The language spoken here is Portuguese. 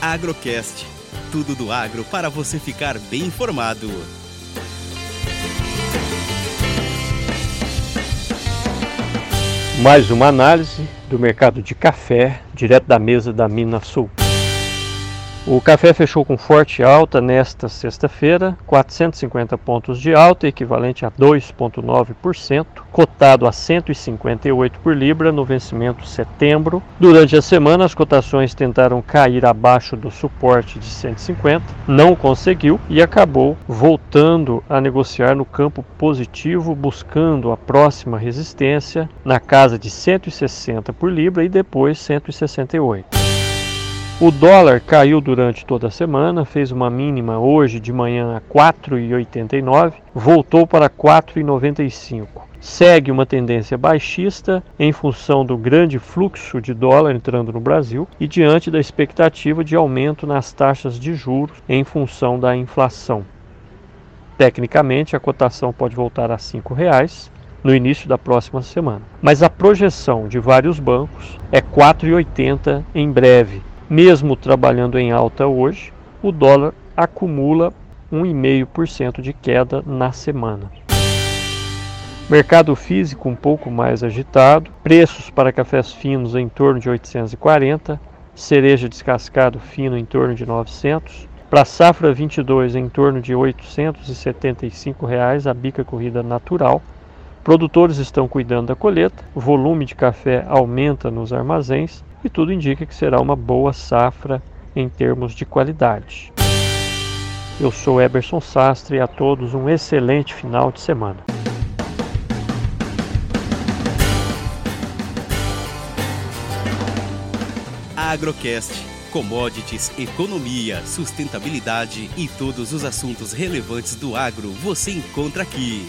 Agrocast. Tudo do agro para você ficar bem informado. Mais uma análise do mercado de café, direto da mesa da Mina Sul. O café fechou com forte alta nesta sexta-feira, 450 pontos de alta, equivalente a 2,9%, cotado a 158 por libra no vencimento setembro. Durante a semana, as cotações tentaram cair abaixo do suporte de 150, não conseguiu e acabou voltando a negociar no campo positivo, buscando a próxima resistência na casa de 160 por libra e depois 168. O dólar caiu durante toda a semana, fez uma mínima hoje de manhã a 4,89, voltou para 4,95. Segue uma tendência baixista em função do grande fluxo de dólar entrando no Brasil e diante da expectativa de aumento nas taxas de juros em função da inflação. Tecnicamente, a cotação pode voltar a R$ 5,00 no início da próxima semana, mas a projeção de vários bancos é 4,80 em breve, mesmo trabalhando em alta hoje, o dólar acumula 1,5% de queda na semana. Mercado físico um pouco mais agitado, preços para cafés finos em torno de 840, cereja descascado fino em torno de 900, para safra 22 em torno de 875 reais a bica corrida natural. Produtores estão cuidando da colheita, o volume de café aumenta nos armazéns e tudo indica que será uma boa safra em termos de qualidade. Eu sou Eberson Sastre e a todos um excelente final de semana. Agrocast. Commodities, economia, sustentabilidade e todos os assuntos relevantes do agro você encontra aqui.